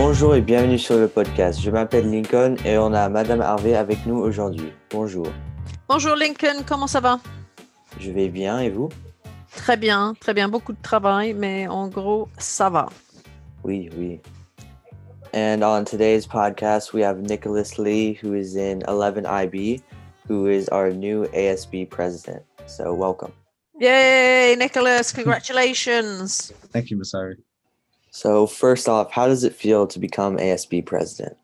Bonjour et bienvenue sur le podcast. Je m'appelle Lincoln et on a Madame Harvey avec nous aujourd'hui. Bonjour. Bonjour Lincoln, comment ça va? Je vais bien et vous? Très bien, très bien. Beaucoup de travail, mais en gros, ça va. Oui, oui. And on today's podcast, we have Nicholas Lee, who is in 11IB, who is our new ASB president. So, welcome. Yay, Nicholas, congratulations. Thank you, Masari. So, first off, how does it feel to become ASB president?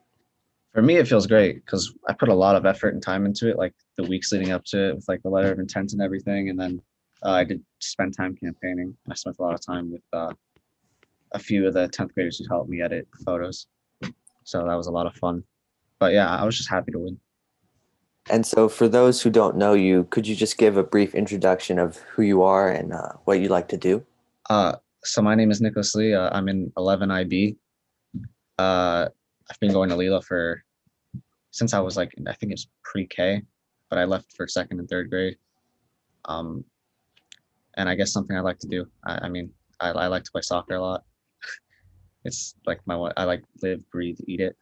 For me, it feels great because I put a lot of effort and time into it, like the weeks leading up to it with like the letter of intent and everything. And then uh, I did spend time campaigning. I spent a lot of time with uh, a few of the 10th graders who helped me edit photos. So that was a lot of fun. But yeah, I was just happy to win. And so, for those who don't know you, could you just give a brief introduction of who you are and uh, what you like to do? Uh, so my name is Nicholas Lee. Uh, I'm in 11IB. Uh, I've been going to Lila for since I was like I think it's pre-K, but I left for second and third grade. Um, and I guess something I like to do. I, I mean, I, I like to play soccer a lot. it's like my I like live, breathe, eat it.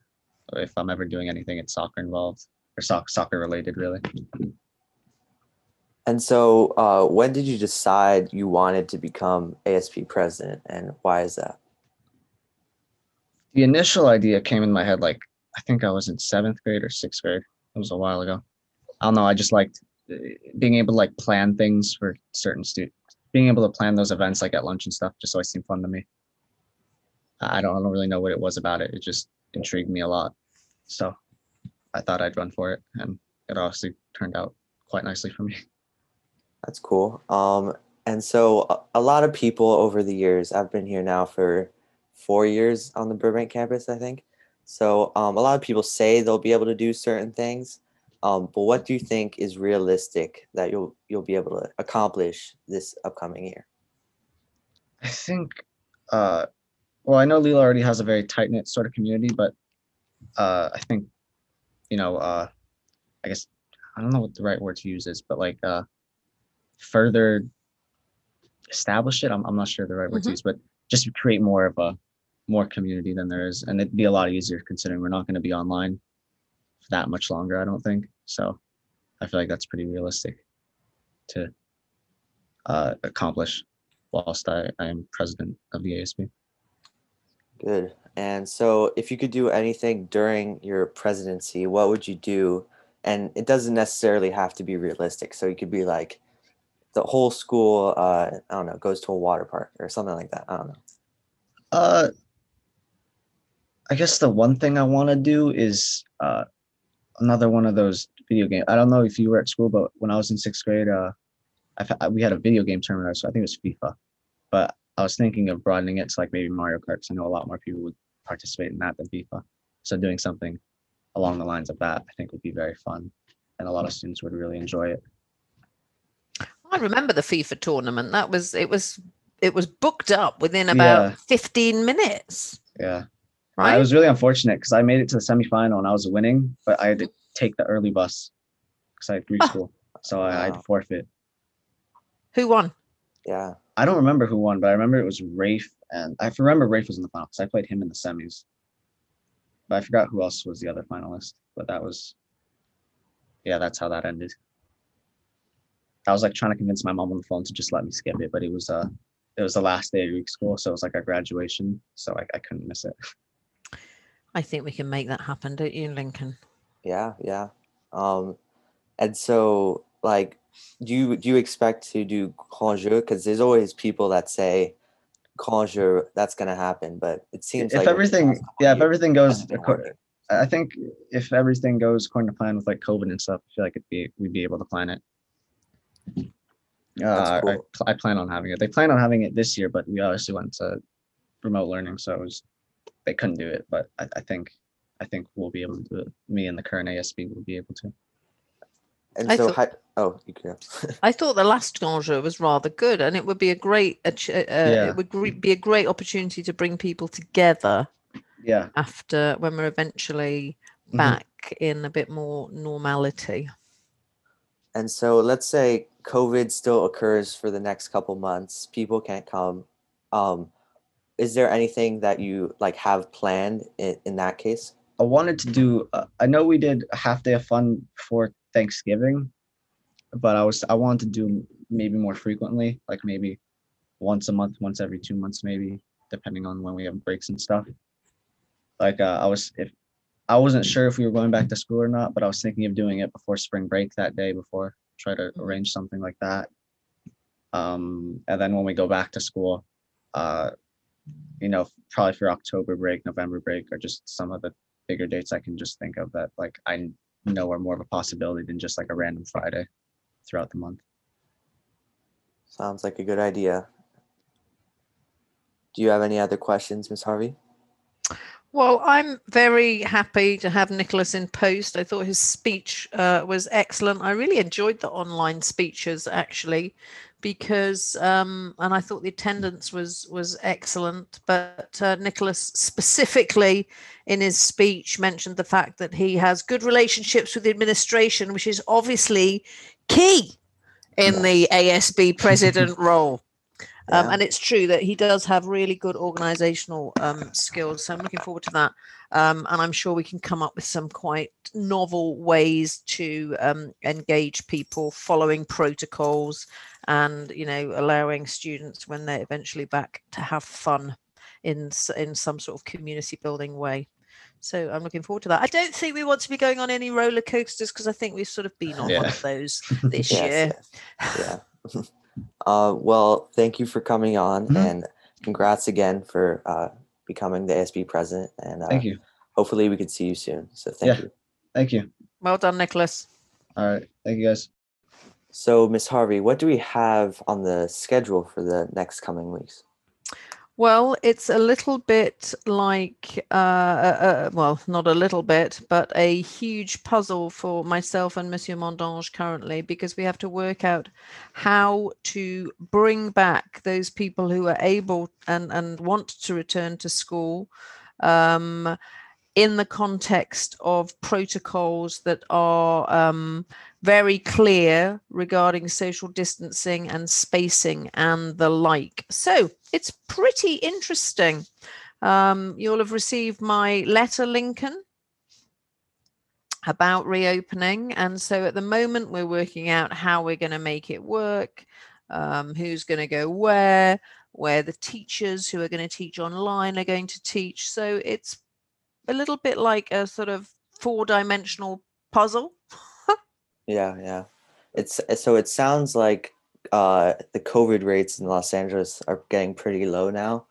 If I'm ever doing anything, it's soccer involved or soc- soccer related, really. And so, uh, when did you decide you wanted to become ASB president, and why is that? The initial idea came in my head like I think I was in seventh grade or sixth grade. It was a while ago. I don't know. I just liked uh, being able to like plan things for certain students. Being able to plan those events like at lunch and stuff just always seemed fun to me. I don't, I don't really know what it was about it. It just intrigued me a lot. So I thought I'd run for it, and it obviously turned out quite nicely for me. That's cool. Um, and so a, lot of people over the years, I've been here now for four years on the Burbank campus, I think. So um, a lot of people say they'll be able to do certain things, um, but what do you think is realistic that you'll you'll be able to accomplish this upcoming year? I think, uh, well, I know Lila already has a very tight knit sort of community, but uh, I think, you know, uh, I guess I don't know what the right word to use is, but like uh, further establish it. I'm, I'm not sure the right word to Mhm. use, but just create more of a more community than there is, and it'd be a lot easier considering we're not going to be online for that much longer. I don't think so. I feel like that's pretty realistic to uh, accomplish whilst I, I am president of the ASB. Good. And so if you could do anything during your presidency, what would you do? And it doesn't necessarily have to be realistic. So you could be like the whole school, uh, I don't know, goes to a water park or something like that. I don't know. Uh, I guess the one thing I want to do is uh, another one of those video game. I don't know if you were at school, but when I was in sixth grade, uh, I've, we had a video game tournament. So I think it was FIFA, but I was thinking of broadening it to like maybe Mario Kart. 'cause I know a lot more people would participate in that than FIFA. So doing something along the lines of that, I think would be very fun, and a lot of students would really enjoy it. I remember the FIFA tournament. That was it was it was booked up within about Yeah. 15 minutes, Yeah. right? I was really unfortunate because I made it to the semifinal and I was winning, but I had to take the early bus because I had Greek Oh. Ah. school, so I, I had to forfeit. Who won? Yeah. I don't remember who won, but I remember it was Rafe, and I remember Rafe was in the final because I played him in the semis. But I forgot who else was the other finalist. But that was, yeah, that's how that ended. I was like trying to convince my mom on the phone to just let me skip it, but it was uh, it was the last day of Greek school, so it was like a graduation, so I, I couldn't miss it. I think we can make that happen, don't you, Lincoln? Yeah. Yeah. Um, and so like, do you, do you expect to do conjure? Because there's always people that say conjure, that's going to happen. But it seems if like everything, yeah, if everything goes hasn't been acco- happening. I think if everything goes according to plan with like COVID and stuff, I feel like it'd be we'd be able to plan it. Uh, I, cool. pl- I plan on having it. They plan on having it this year, but we obviously went to remote learning, so it was they couldn't do it. But I, I think I think we'll be able to do it. Me and the current ASB will be able to. And I so, thought- hi- oh, you can. I thought the last Ganjou was rather good, and it would be a great, uh, Yeah. it would be a great opportunity to bring people together Yeah. after when we're eventually Mhm. back in a bit more normality. And so let's say COVID still occurs for the next couple months. People can't come. Um, is there anything that you like have planned in, in that case? I wanted to do. Uh, I know we did a half day of fun for Thanksgiving, but I was I wanted to do maybe more frequently, like maybe once a month, once every two months, maybe depending on when we have breaks and stuff. Like uh, I was if I wasn't sure if we were going back to school or not, but I was thinking of doing it before spring break that day before try to arrange something like that. Um, and then when we go back to school, uh, you know, probably for October break, November break, or just some of the bigger dates I can just think of that like I know are more of a possibility than just like a random Friday throughout the month. Sounds like a good idea. Do you have any other questions, Miss Harvey? Well, I'm very happy to have Nicholas in post. I thought his speech uh, was excellent. I really enjoyed the online speeches actually, because um, and I thought the attendance was was excellent. But uh, Nicholas specifically in his speech mentioned the fact that he has good relationships with the administration, which is obviously key in the ASB president role. Um, Yeah. and it's true that he does have really good organizational um, skills. So I'm looking forward to that. Um, and I'm sure we can come up with some quite novel ways to um, engage people following protocols and, you know, allowing students when they're eventually back to have fun in, in some sort of community building way. So I'm looking forward to that. I don't think we want to be going on any roller coasters because I think we've sort of been on one of those this year. yes, yeah. uh, well, thank you for coming on, Mhm. and congrats again for uh, becoming the ASB president. And uh, Thank you. hopefully, we could see you soon. So thank Yeah. you. Thank you. Well done, Nicholas. All right. Thank you guys. So, Miss Harvey, what do we have on the schedule for the next coming weeks? Well, it's a little bit like, uh, uh, uh, well, not a little bit, but a huge puzzle for myself and Monsieur Mondange currently because we have to work out how to bring back those people who are able and, and want to return to school um, in the context of protocols that are um, very clear regarding social distancing and spacing and the like. So it's pretty interesting. Um, you'll have received my letter, Lincoln, about reopening. And so at the moment, we're working out how we're going to make it work, um, who's going to go where, where the teachers who are going to teach online are going to teach. So it's a little bit like a sort of four dimensional puzzle. Yeah, yeah. It's uh, so it sounds like uh, the COVID rates in Los Angeles are getting pretty low now,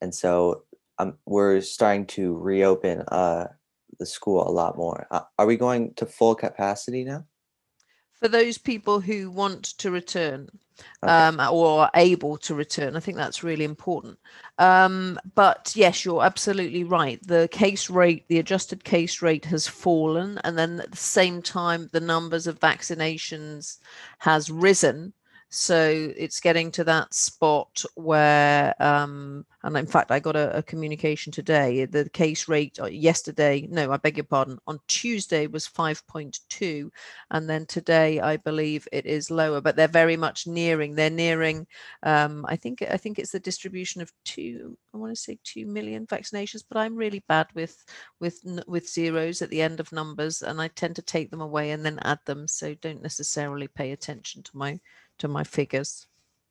and so um, we're starting to reopen uh, the school a lot more. Uh, are we going to full capacity now? For those people who want to return Okay. um, or are able to return. I think that's really important. Um, but yes, you're absolutely right. The case rate, the adjusted case rate has fallen. And then at the same time, the numbers of vaccinations has risen. So it's getting to that spot where, um, and in fact, I got a, a communication today. The case rate uh, yesterday, no, I beg your pardon, on Tuesday was 5.2 and then today i believe it is lower but they're very much nearing they're nearing um, i think i think it's the distribution of two i want to say 2 million vaccinations but i'm really bad with with with zeros at the end of numbers and i tend to take them away and then add them so don't necessarily pay attention to my to my figures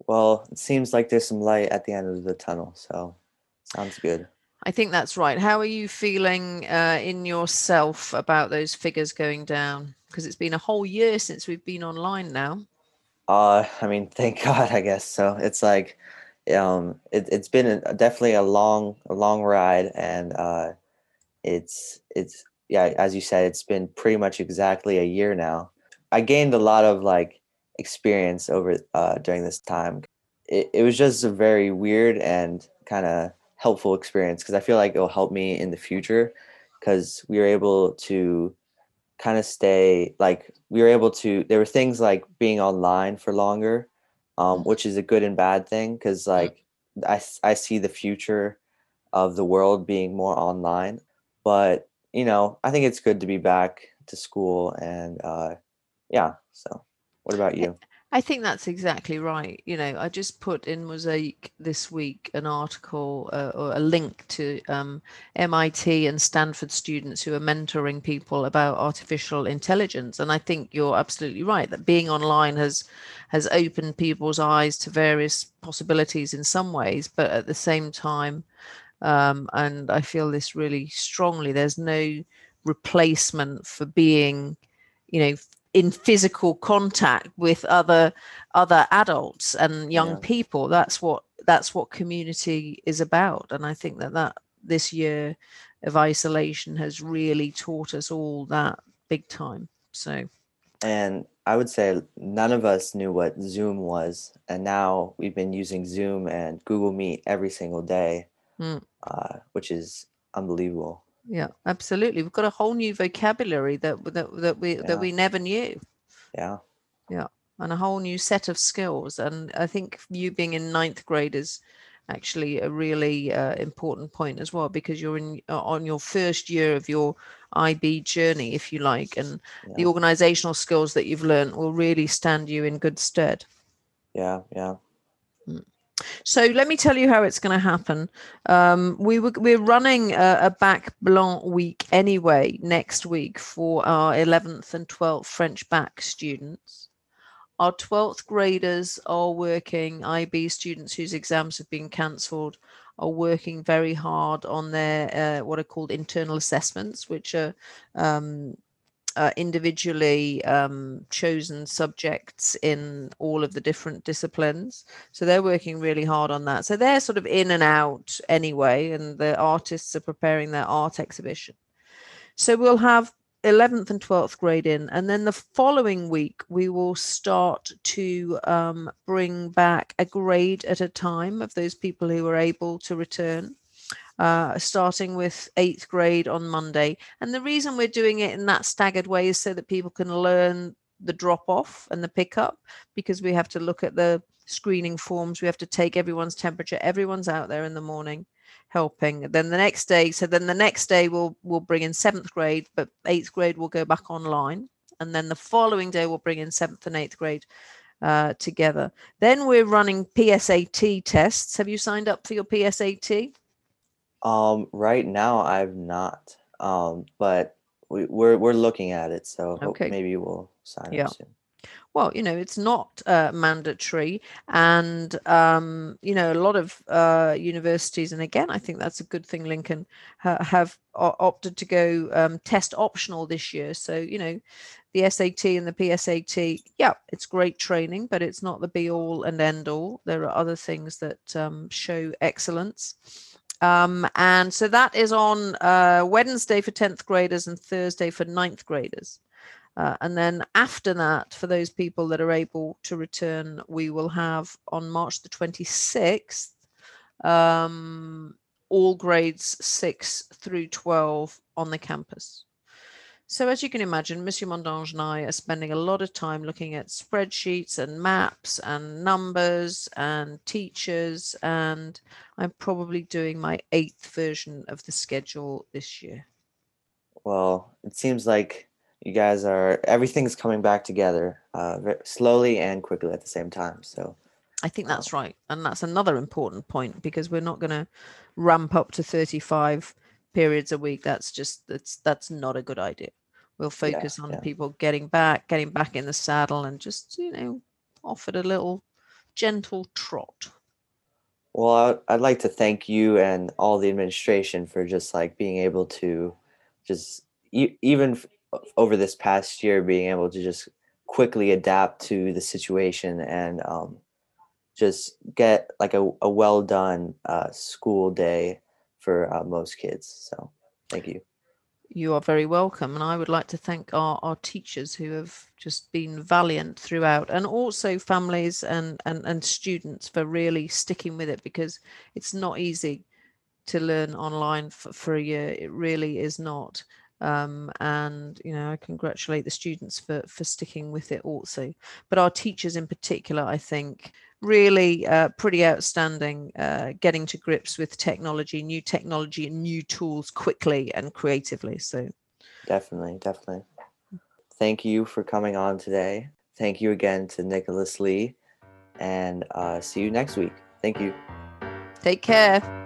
Well, it seems like there's some light at the end of the tunnel, so sounds good. i think that's right how are you feeling uh, in yourself about those figures going down because it's been a whole year since we've been online now Uh, I mean, thank God, I guess. So it's like, um, it, it's been a, definitely a long, a long ride, and uh, it's it's yeah, as you said, it's been pretty much exactly a year now. I gained a lot of like experience over uh, during this time. It, it was just a very weird and kind of helpful experience because I feel like it'll help me in the future because we were able to kind of stay like we were able to there were things like being online for longer um, which is a good and bad thing because like I, I see the future of the world being more online. But you know i think it's good to be back to school and uh, yeah so what about you I think that's exactly right. You know, I just put in Mosaic this week an article uh, or a link to um, MIT and Stanford students who are mentoring people about artificial intelligence, and I think you're absolutely right that being online has has opened people's eyes to various possibilities in some ways, but at the same time, um, and I feel this really strongly. There's no replacement for being, you know, in physical contact with other other adults and young Yeah. people that's what that's what community is about and i think that that this year of isolation has really taught us all that big time so And I would say none of us knew what Zoom was, and now we've been using Zoom and Google Meet every single day, Mm. uh, which is unbelievable. Yeah absolutely we've got a whole new vocabulary that that, that we Yeah. that we never knew Yeah, yeah and a whole new set of skills. And I think you being in ninth grade is actually a really uh, important point as well because you're in uh, on your first year of your IB journey, if you like, and the organizational skills that you've learned will really stand you in good stead. yeah, yeah. So let me tell you how it's going to happen. Um, we were we're running a, a bac blanc week anyway next week for our 11th and 12th French bac students. Our 12th graders are working. IB students whose exams have been cancelled are working very hard on their uh, what are called internal assessments, which are um, uh, individually um, chosen subjects in all of the different disciplines. So they're working really hard on that. So they're sort of in and out anyway, and the artists are preparing their art exhibition. So we'll have 11th and 12th grade in, and then the following week we will start to um, bring back a grade at a time of those people who are able to return uh, starting with eighth grade on Monday. And the reason we're doing it in that staggered way is so that people can learn the drop off and the pickup because we have to look at the screening forms. We have to take everyone's temperature. Everyone's out there in the morning helping. Then the next day, so then the next day we'll we'll bring in seventh grade, but eighth grade will go back online. And then the following day we'll bring in seventh and eighth grade uh, together. Then we're running PSAT tests. Have you signed up for your PSAT? Um, right now I've not, um, but we, we're we're looking at it, so hope Okay. maybe we'll sign Yeah. up soon. Well, you know, it's not uh, mandatory, and um, you know, a lot of uh, universities, and again, I think that's a good thing. Lincoln ha- have o- opted to go um, test optional this year. So, you know, the SAT and the PSAT, yeah, it's great training, but it's not the be all and end all. There are other things that um, show excellence. Um, and so that is on uh, Wednesday for 10th graders and Thursday for 9th graders. Uh, and then after that, for those people that are able to return, we will have on March the 26th, um, all grades 6 through 12 on the campus. So as you can imagine, Monsieur Mondange and I are spending a lot of time looking at spreadsheets and maps and numbers and teachers, and I'm probably doing my eighth version of the schedule this year. Well, it seems like you guys are everything's coming back together uh, slowly and quickly at the same time. So I think that's right. And that's another important point because we're not going to ramp up to 35 periods a week. That's just that's that's not a good idea. We'll Yeah, focus on yeah. people getting back, getting back in the saddle and just, you know, offered a little gentle trot. Well, I'd like to thank you and all the administration for just like being able to just even over this past year being able to just quickly adapt to the situation and um, just get like a, a well done uh, school day for uh, most kids. So thank you. You are very welcome. And I would like to thank our, our teachers who have just been valiant throughout and also families and, and, and students for really sticking with it because it's not easy to learn online for, for a year. It really is not. Um, and you know, I congratulate the students for for sticking with it also. But our teachers in particular, I think, really uh, pretty outstanding, uh, getting to grips with technology, new technology, and new tools quickly and creatively. So Definitely, definitely. Thank you for coming on today. thank you again to Nicholas Lee, and uh, see you next week. Thank you. Take care.